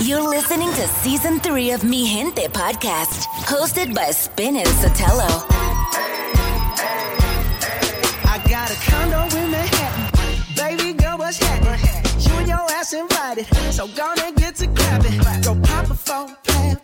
You're listening to season three of Mi Gente podcast, hosted by Spin and Sotelo. I got a condo in Manhattan. Baby girl, what's happening? You and your ass invited. So get to. Go pop a plan.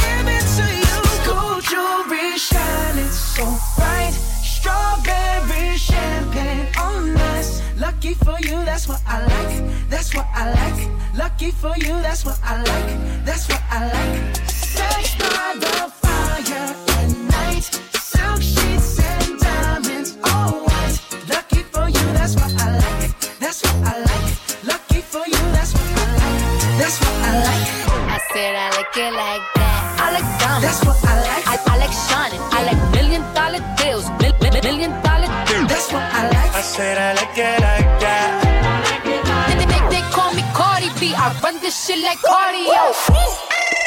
shining so bright. Strawberry champagne on us. Lucky for you, that's what I like. That's what I like. Lucky for you, that's what I like. That's what I like. Sex by the fire at night. Silk sheets and diamonds, all white. Lucky for you, that's what I like. That's what I like. Said I like it like that. I like diamonds. That's what I like. I, I like shining. I like million dollar deals. Mil, mil, million dollar deals. That's what I like. I said I like it like that. They, they, they, they call me Cardi B. I run this shit like cardio.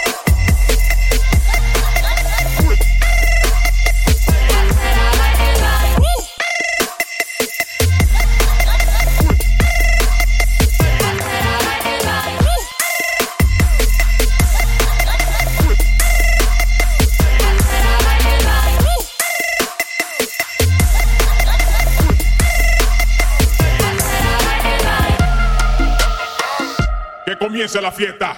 Comience la fiesta.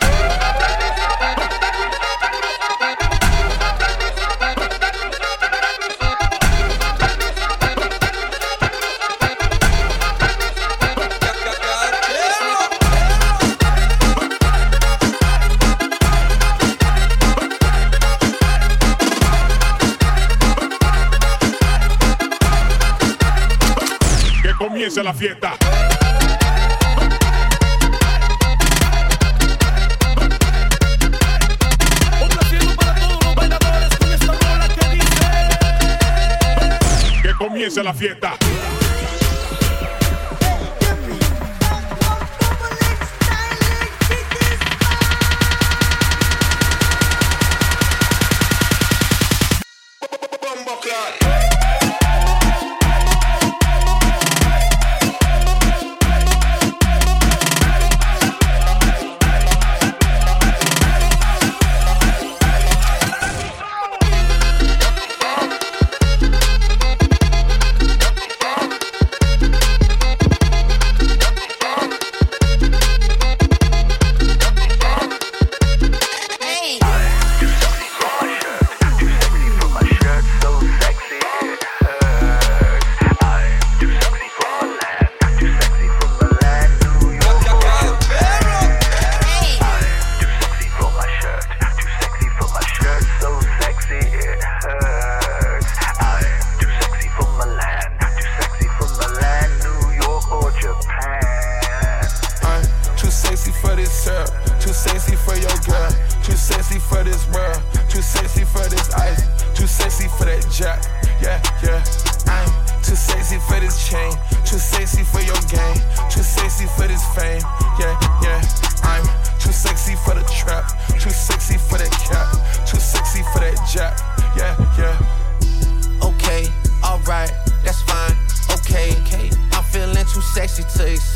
Comience la fiesta. Comience la fiesta. Takes.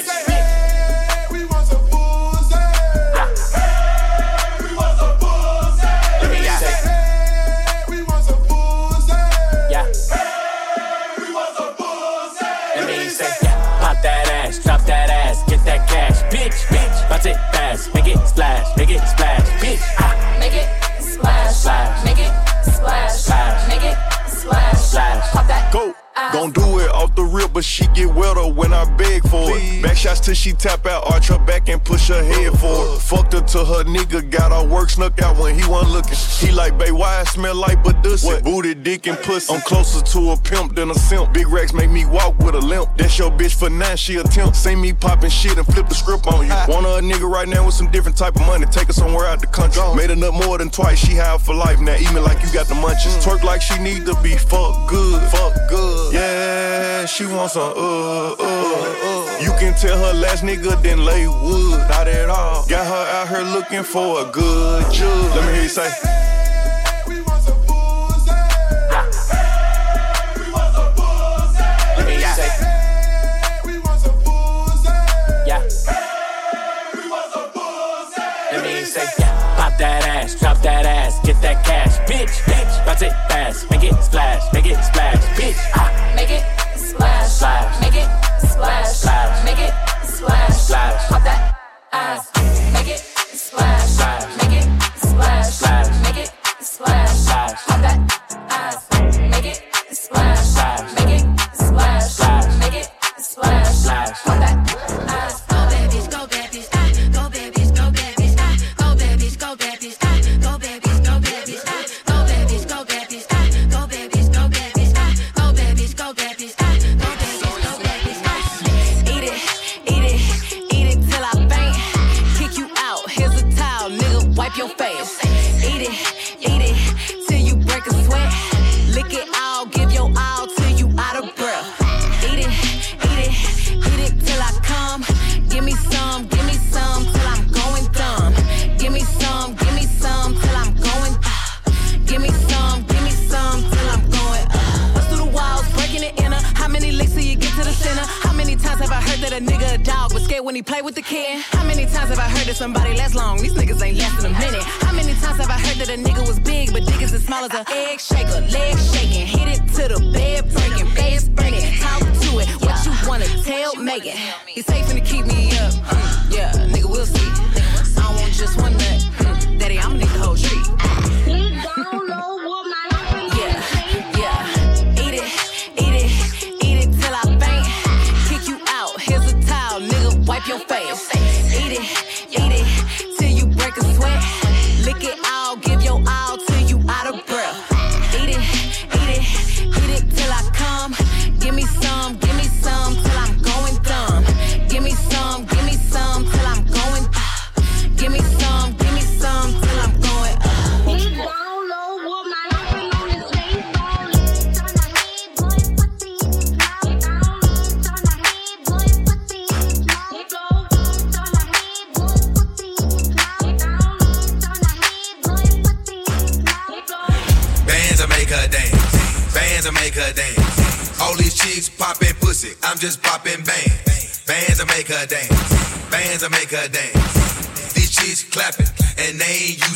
Bitch, bitch. Bounce it fast, make it splash, make it splash, bitch. Gon' do it off the rip, but she get wetter when I beg for it. Back shots till she tap out, arch her back and push her head forward. Fucked her till her nigga got her work snuck out when he wasn't looking. He like, babe, why I smell like Badussy? Booty, dick, and pussy. I'm closer to a pimp than a simp. Big racks make me walk with a limp. That's your bitch for nine, she attempt. See me popping shit and flip the script on you. Want a nigga right now with some different type of money. Take her somewhere out the country. Made enough more than twice, she high for life. Now eat me like you got the munchies. Twerk like she need to be fuck good. Fuck good. Yeah, she wants some uh, uh, uh. You can tell her last nigga didn't lay wood. Not at all. Got her out here looking for a good judge. Let me hear you say. Yeah. Pop that ass, drop that ass, get that cash, bitch, bitch. Bounce it fast, make it splash, make it splash, bitch. Make it splash, make it splash, make it Splash. Pop that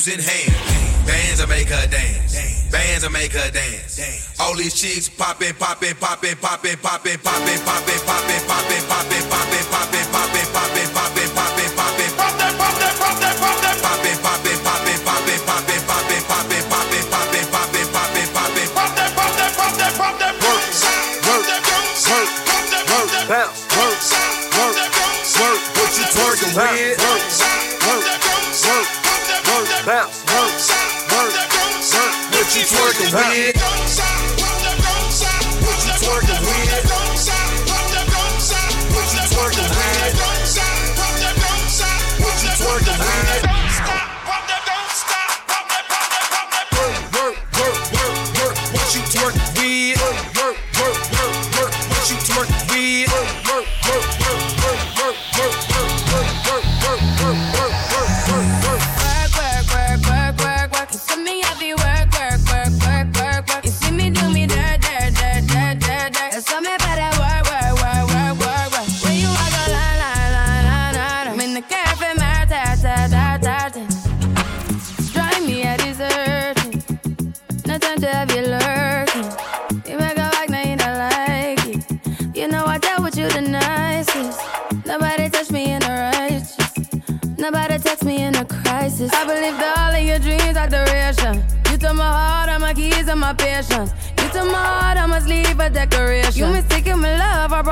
juice in hand. Bands will make her dance. Bands will make her dance. All these chicks poppin', poppin', poppin', poppin', poppin', poppin', poppin', poppin', poppin', poppin', poppin', poppin', poppin', poppin', poppin', poppin', poppin', poppin'. Pop that, pop that, pop that, pop that, poppin', poppin', poppin', poppin', poppin', poppin', poppin', poppin', poppin', poppin', poppin', poppin'. Pop that, pop that, pop that, pop that. Work, work, work, work, bounce, work, work, work. What you twerking with? Work. up.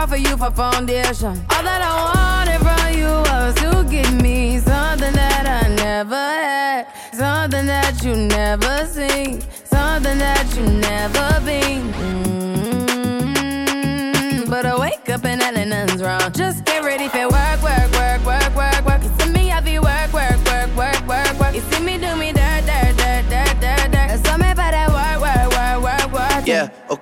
For you for foundation. All that I wanted from you was to give me something that I never had, something that you never seen, something that you never been.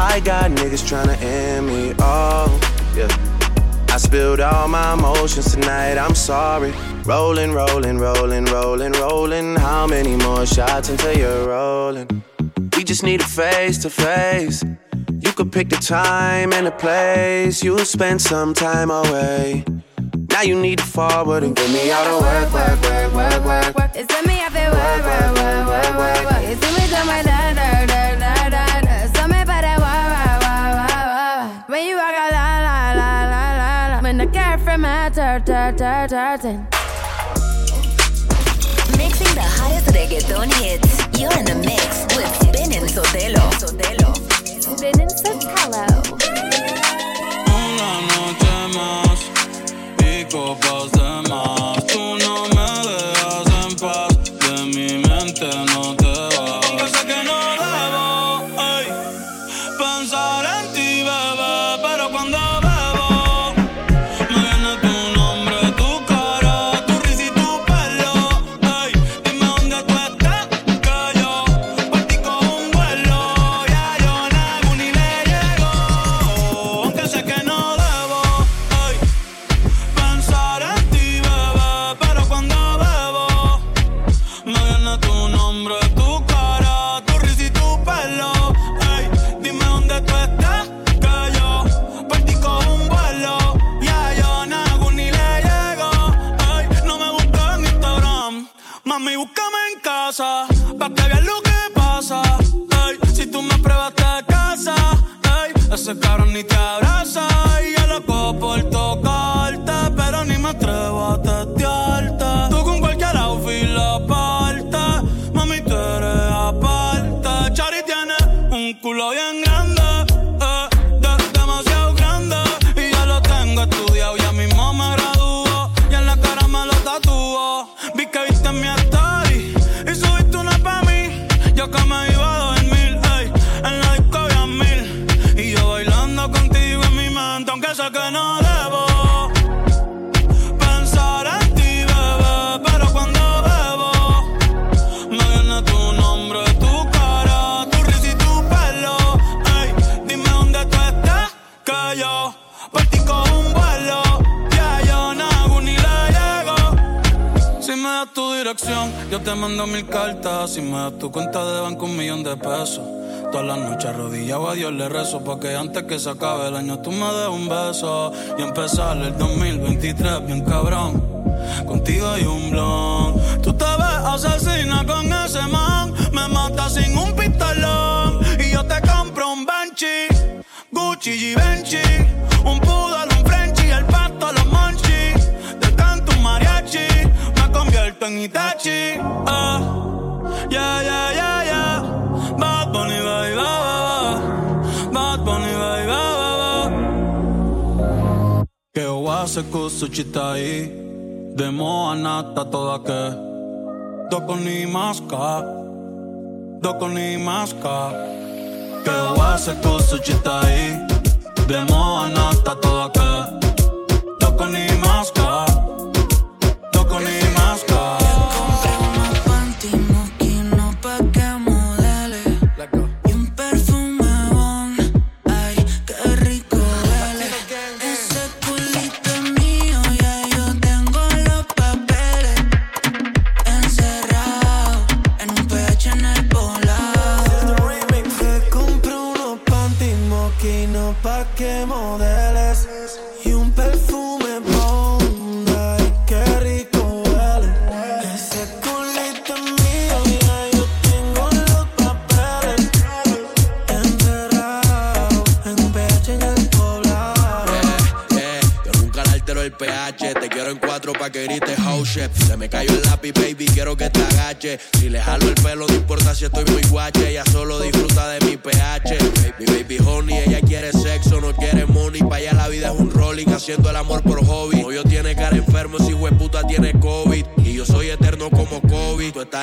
I got niggas tryna end me, oh, yeah. I spilled all my emotions tonight, I'm sorry. Rolling, rolling, rolling, rolling, rolling. How many more shots until you're rolling? We just need a face to face. You could pick the time and the place. You'll spend some time away. Now you need to forward and get me out of work, work, work, work, work, work. You see me, I feel work, work, work, work, work, work. You hurting. Mixing the hottest reggaeton hits. You're in the mix with Spinning Sotelo. Spinning Sotelo. Pesos. Todas las noches arrodillado a Dios le rezo porque antes que se acabe el año tú me des un beso y empezar el 2023 bien cabrón. Contigo hay un blon. Tú te ves asesina con ese man. Me mata sin un pistolón. Y yo te compro un Banshee, Gucci y Benchi. Un poodle, un Frenchy, el pato, los monchis. Te canto un mariachi. Me convierto en Itachi. Ah, yeah, yeah, yeah, yeah. secco su città demo moa nata toda do Dopo ni do Dopo ni masca Che va secco su città demo moa nata toda che Dopo ni masca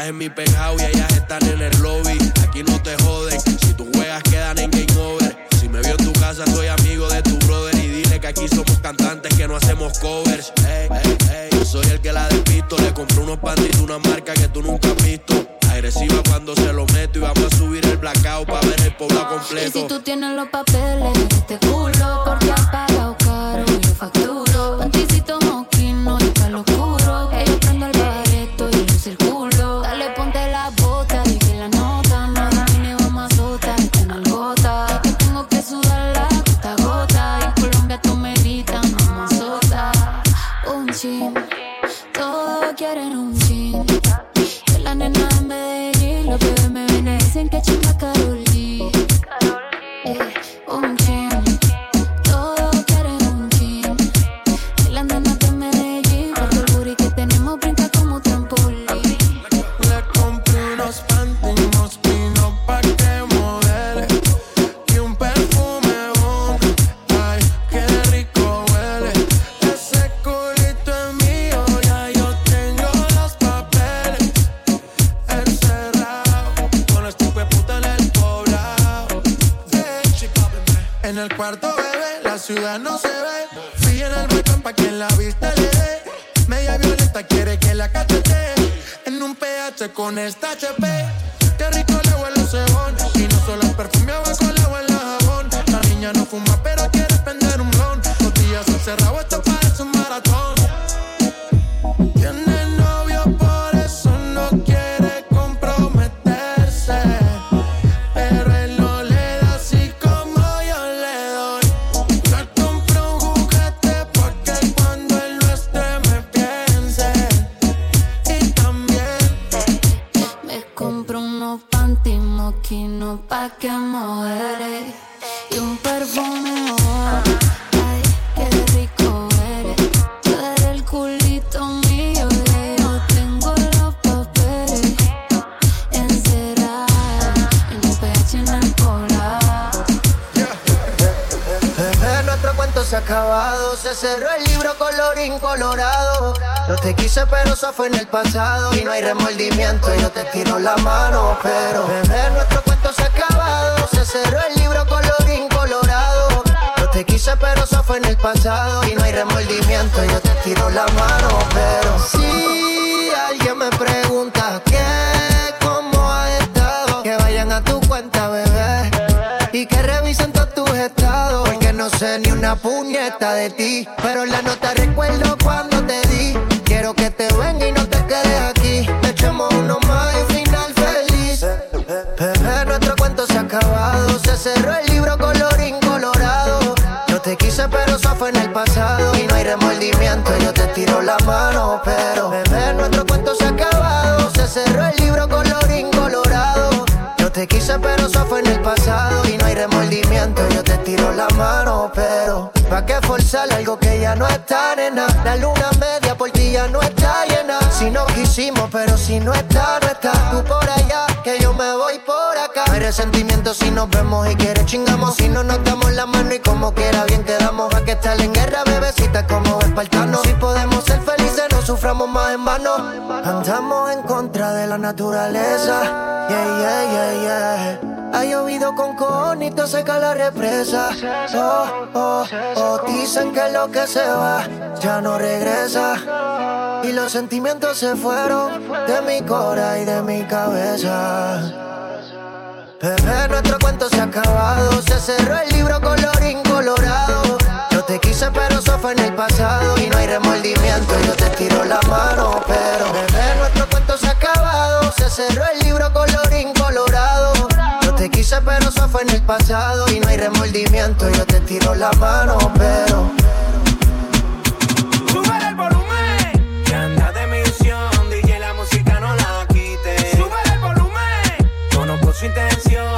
en mi penthouse y ellas están en el lobby. Aquí no te joden, si tú juegas quedan en game over. Si me vio en tu casa, soy amigo de tu brother. Y dile que aquí somos cantantes que no hacemos covers. Ey, ey, ey. Yo soy el que la despisto. Le compré unos panties, una marca que tú nunca has visto. Agresiva cuando se lo meto. Y vamos a subir el blackout para ver el pueblo Y si completo. tú tienes los papeles este culo Porque has PH con esta HP Qué rico le huele el cebón Y no solo el perfume abajo le huele el jabón. La niña no fuma pero quiere prender un blon. Los días encerrados esto pasado. Y no hay remordimiento, yo te tiro la mano. Pero, bebé, nuestro cuento se ha acabado. Se cerró el libro colorín colorado. No te quise, pero eso fue en el pasado. Y no hay remordimiento, yo te tiro la mano. Pero, si alguien me pregunta qué, cómo has estado, que vayan a tu cuenta, bebé. Y que revisen todos tus estados. Porque no sé ni una puñeta de ti. Pero la nota recuerdo cuando te di. Que te venga y no te quedes aquí. Echemos uno más y final feliz. Bebé, nuestro cuento se ha acabado. Se cerró el libro colorín colorado. Yo te quise, pero eso fue en el pasado. Y no hay remordimiento, yo te tiro la mano. Pero, bebé, nuestro cuento se ha acabado. Se cerró el libro colorín colorado. Yo te quise, pero eso fue en el pasado. Y no remordimiento, yo te tiro la mano. Pero, ¿pa' qué forzar algo que ya no está, nena? La luna media por ti ya no está llena. Si no quisimos, pero si no está, no está. Tú por allá, que yo me voy por acá. Hay resentimiento si nos vemos y quieres chingamos. Si no nos damos la mano y como quiera bien quedamos. Va que estar en guerra, bebecita, como espartano. Si podemos ser felices, no suframos más en vano. Andamos en contra de la naturaleza. Yeah, yeah, yeah, yeah. Ha llovido con conito, seca la represa. Oh, oh, oh, dicen que lo que se va ya no regresa. Y los sentimientos se fueron de mi cora y de mi cabeza. Bebé, nuestro cuento se ha acabado. Se cerró el libro colorín colorado. Yo te quise, pero eso fue en el pasado. Y no hay remordimiento, yo te tiro la mano. Pero, Pero eso fue en el pasado. Y no hay remordimiento, yo te tiro la mano. Pero, Sube el volumen. Que anda de misión, DJ la música no la quite. Sube el volumen. Conozco su intención,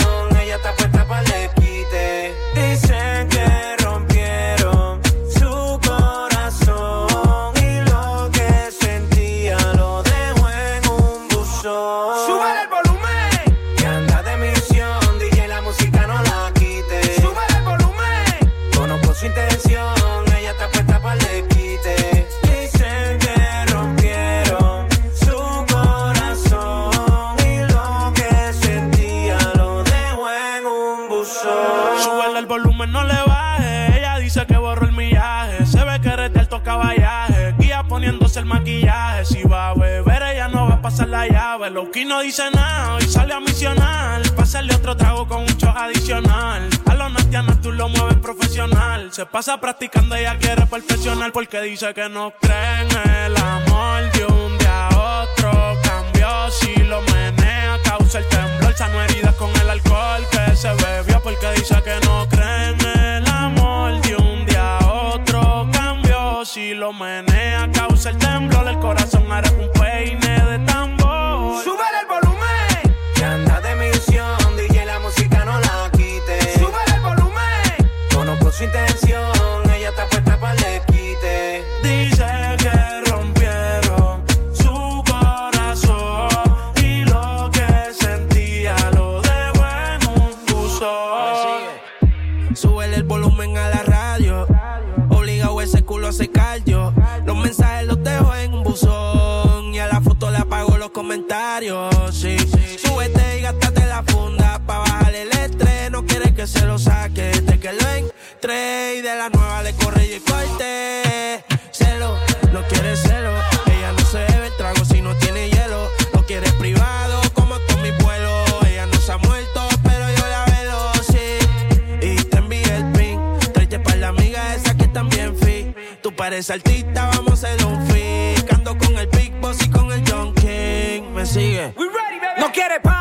Loki no dice nada, hoy sale a misionar. Pásale otro trago con un shot adicional. A los nastianos tú lo mueves profesional. Se pasa practicando, ella quiere perfeccionar. Porque dice que no cree el amor de un día a otro. Cambió si lo menea, causa el temblor. Sano heridas con el alcohol que se bebió. Porque dice que no cree el amor de un día a otro. Cambió si lo menea, causa el temblor. El corazón hará un peine sin tener Y de la nueva le corre y corte. Celo, no quiere celo. Ella no se bebe el trago si no tiene hielo. No quiere privado como todos mis vuelos. Ella no se ha muerto, pero yo la velo, sí. Y te envié el pin. Tráete para la amiga esa que también fi. Tú pareces artista, vamos a hacer un fi. Ando con el Big Boss y con el John King. Me sigue. No quiere paz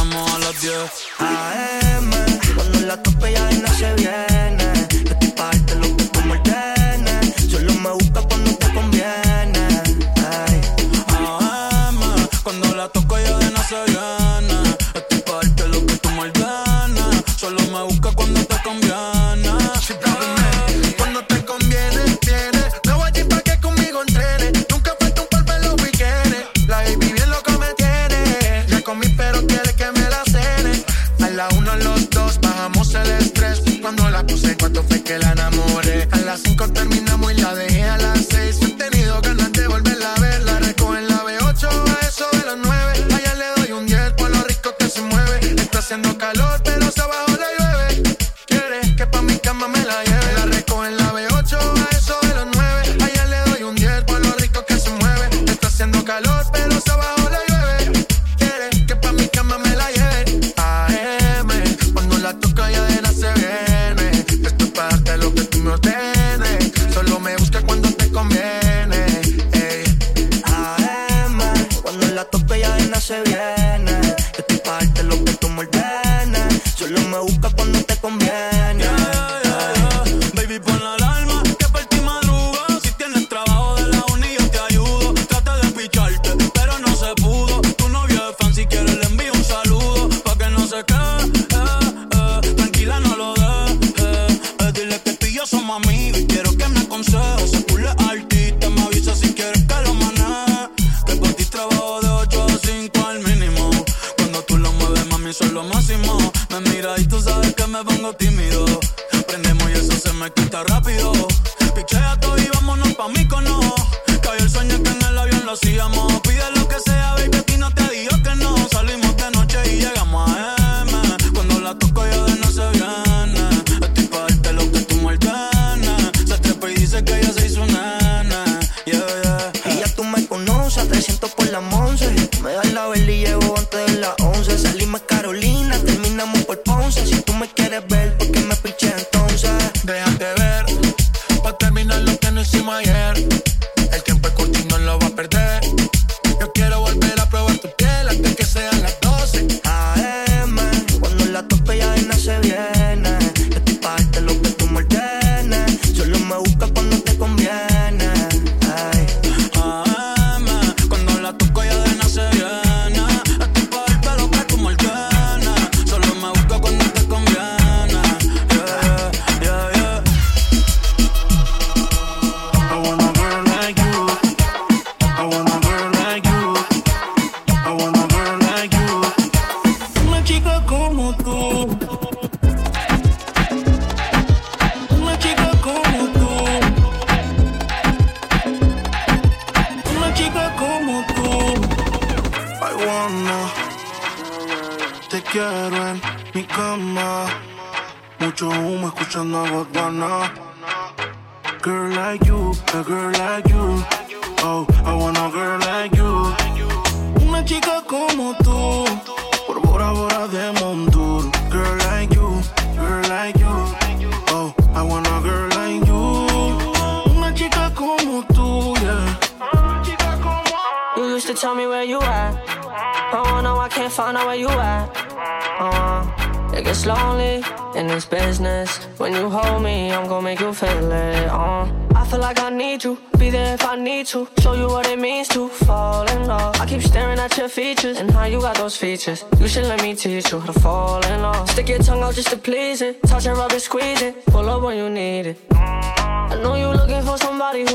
cenamos a las 10 AM. Cuando la tope ya no se viene.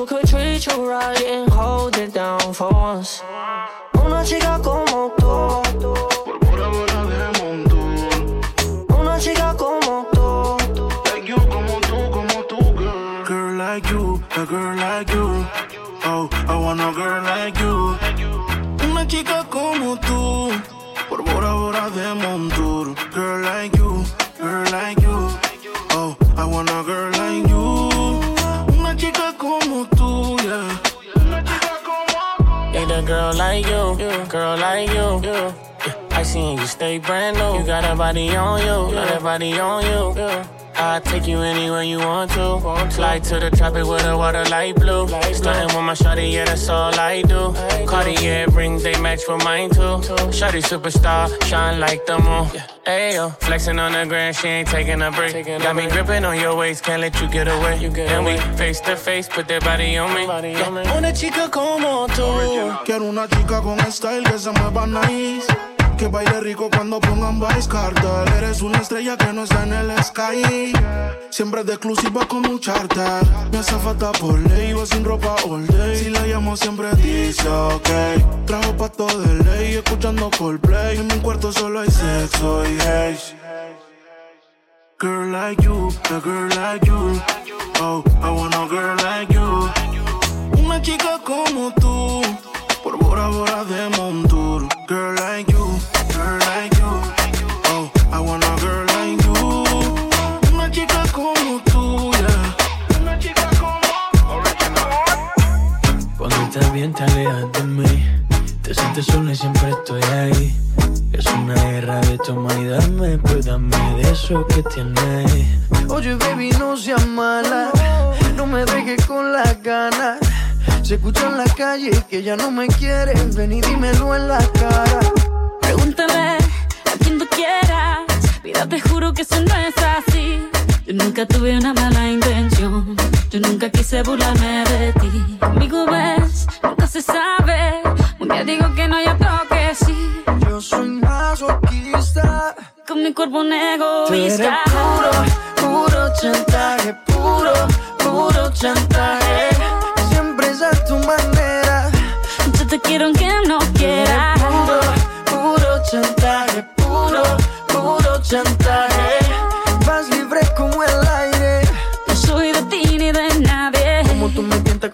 Could treat you right and hold it down for once? Una chica como tú. 16, you stay brand new. You got that body on you, got that body on you. I take you anywhere you want to. Fly to the tropic with the water light blue. Starting with my shawty, yeah, that's all I do. Cartier rings, they match with mine too. Shawty superstar, shine like the moon. Yeah. Ayo, flexing on the ground, she ain't taking a break. Got me gripping on your waist, can't let you get away. You get we face to face, put that body on me. On me. Una chica como tú. Quiero una chica con style que se mueva nice. Que baile rico cuando pongan Vice Cartel. Eres una estrella que no está en el sky. Siempre de exclusiva como un charter. Me hace falta por ley, va sin ropa all day. Si la llamo siempre dice ok. Trajo pa' todo de ley, escuchando Coldplay. En mi cuarto solo hay sexo y hate. Girl like you, a girl like you. Oh, I want a girl like you. Una chica como tú, por Bora Bora de Montour. Girl like you, Bien te alejas de mí Te sientes sola y siempre estoy ahí Es una guerra de toma y dame Pues dame de eso que tienes Oye, baby, no seas mala. No me dejes con las ganas. Se escucha en la calle que ya no me quieres. Ven y dímelo en la cara. Pregúntale a quien tú quieras. Mira, te juro que eso no es así. Yo nunca tuve una mala intención. Yo nunca quise burlarme de ti. Conmigo ves, nunca se sabe. Un día digo que no, y otro que sí. Yo soy masoquista. Con mi cuerpo un egoísta. puro, puro chantaje. Puro, puro chantaje. Siempre es a tu manera. Yo te quiero aunque no quieras. Puro, puro chantaje. Puro, puro chantaje.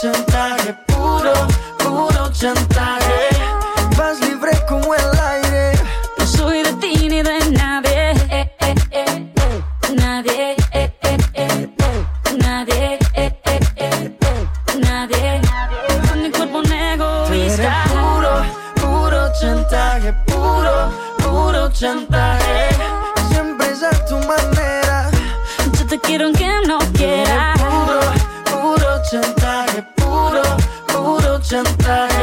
chantaje. Puro, puro chantaje. Vas libre como el aire. No soy de ti ni de nadie eh, eh, eh, eh. Nadie eh, eh, eh. Nadie eh, eh, eh, eh. Nadie Con mi cuerpo un Tú eres egoísta puro, puro chantaje. Puro, puro chantaje. Siempre es a tu manera. Yo te quiero aunque no quieras champagne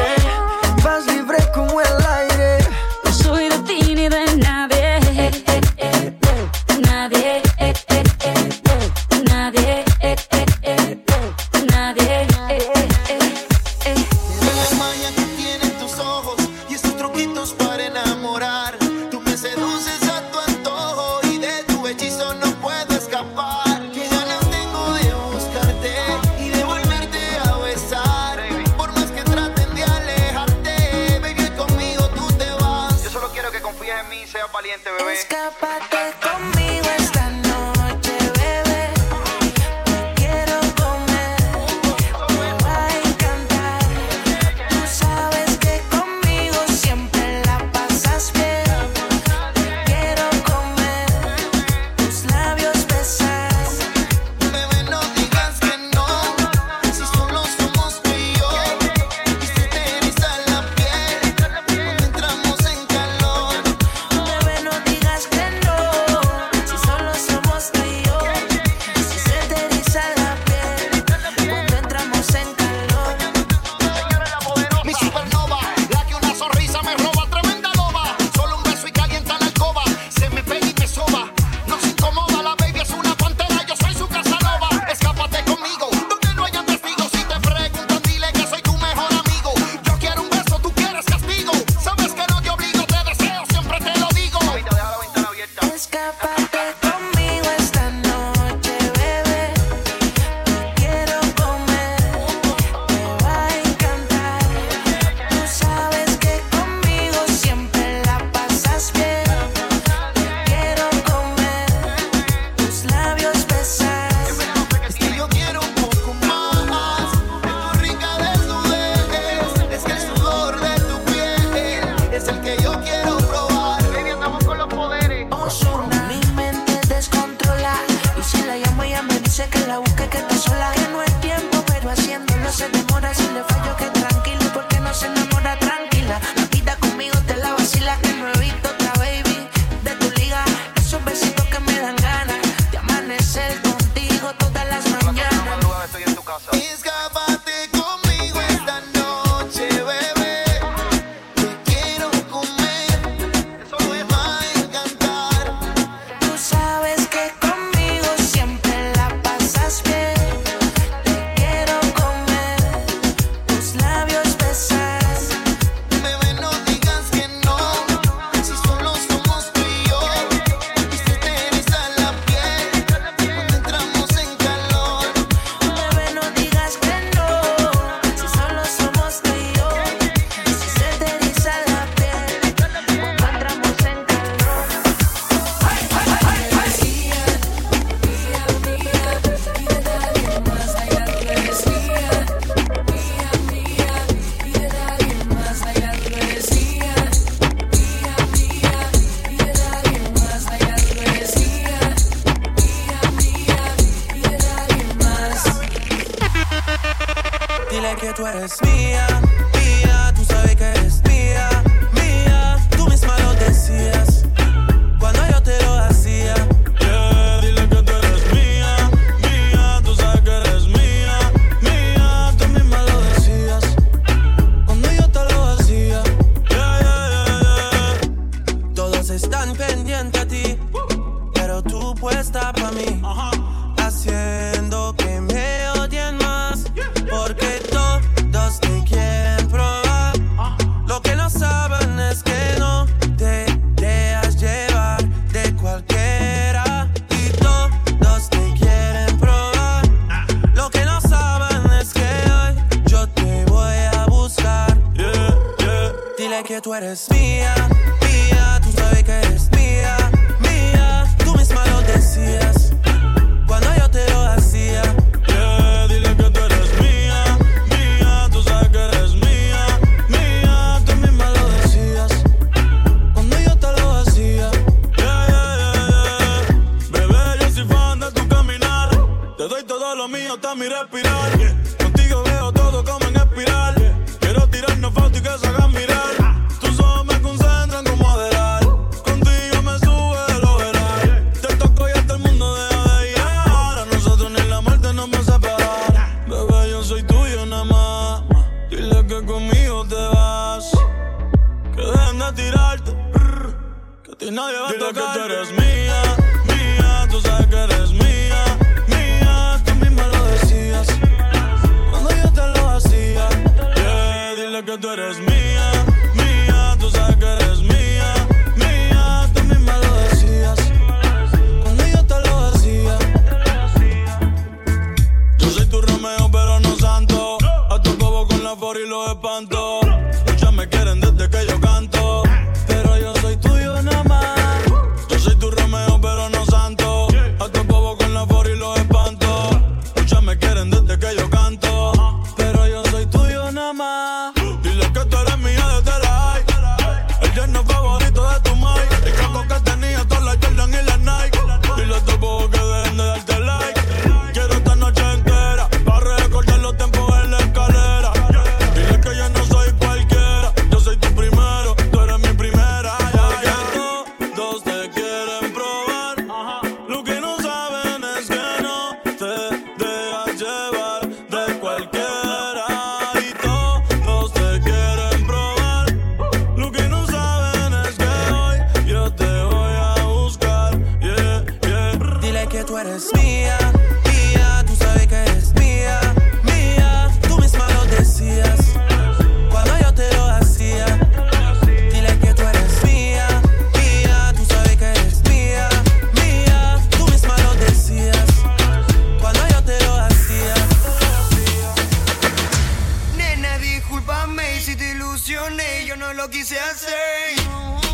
Discúlpame si te ilusioné, yo no lo quise hacer.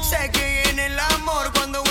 Sé que en el amor cuando voy